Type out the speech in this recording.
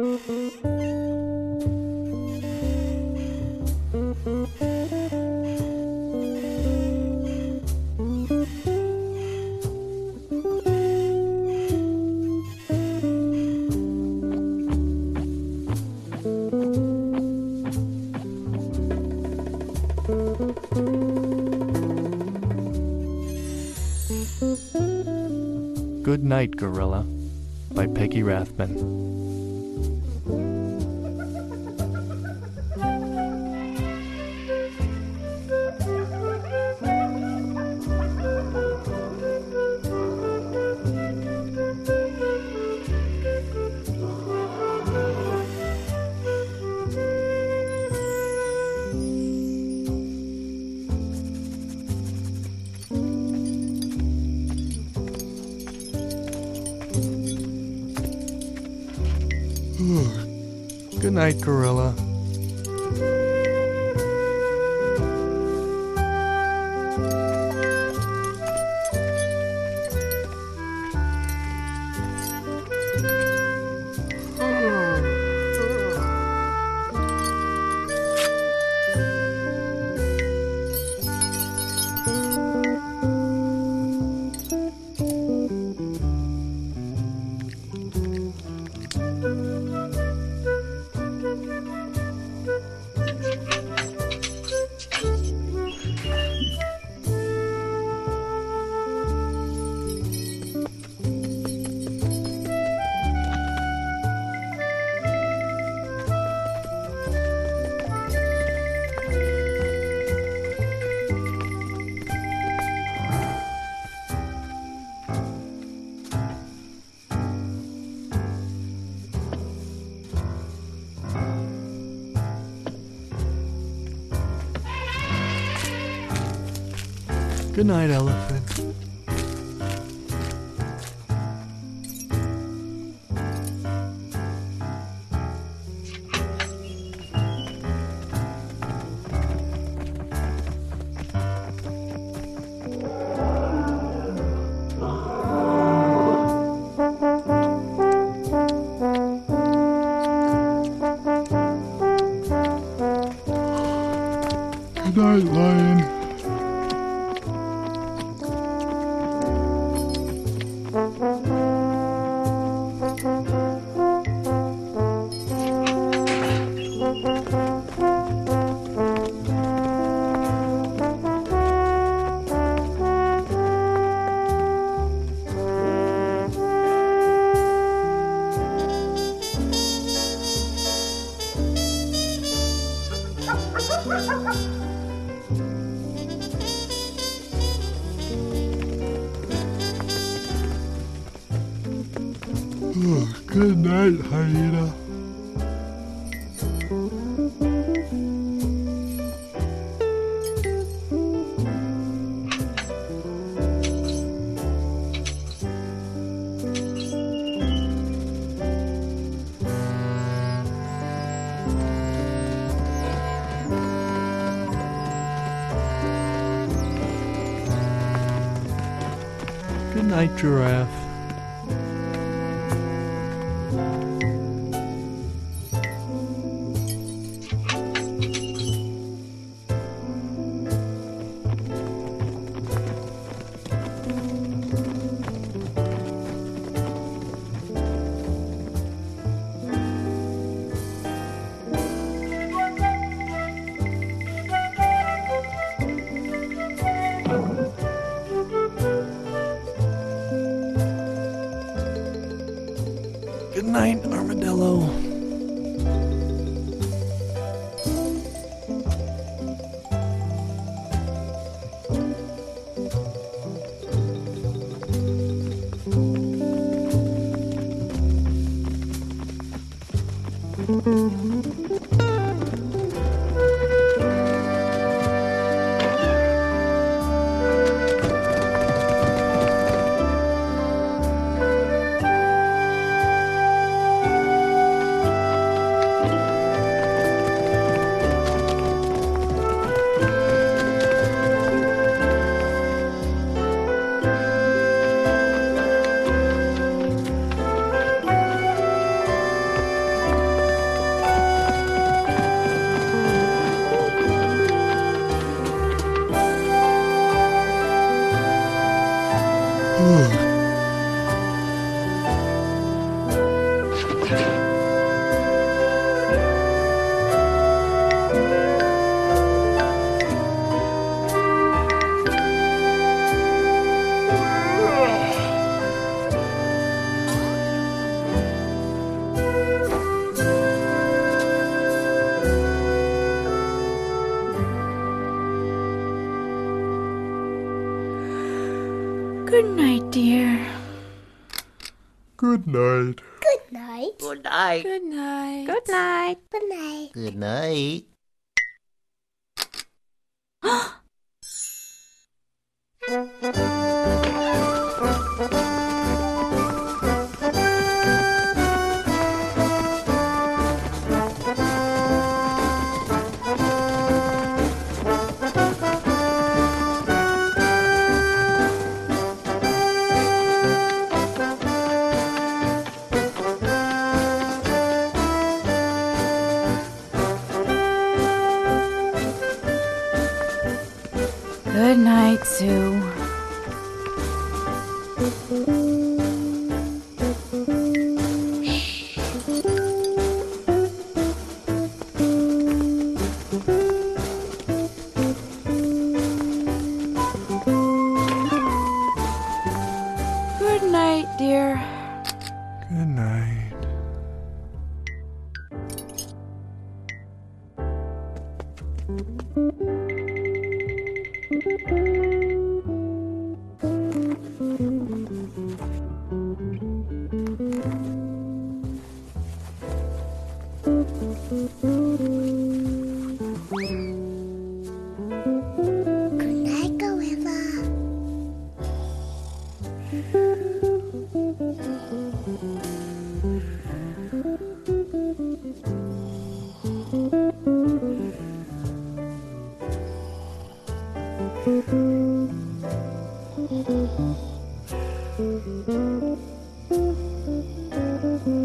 Good Night, Gorilla by Peggy Rathmann. Good night, Gorilla. Good night, elephant. Good night, hyena. Good night, giraffe. night, Armadillo. Mm-hmm. Good night, dear. Good night. Good night. Good night. Good night. Good night. Good night. Good night. Good night, Sue. Good night, dear. Good night. Thank you. Thank you.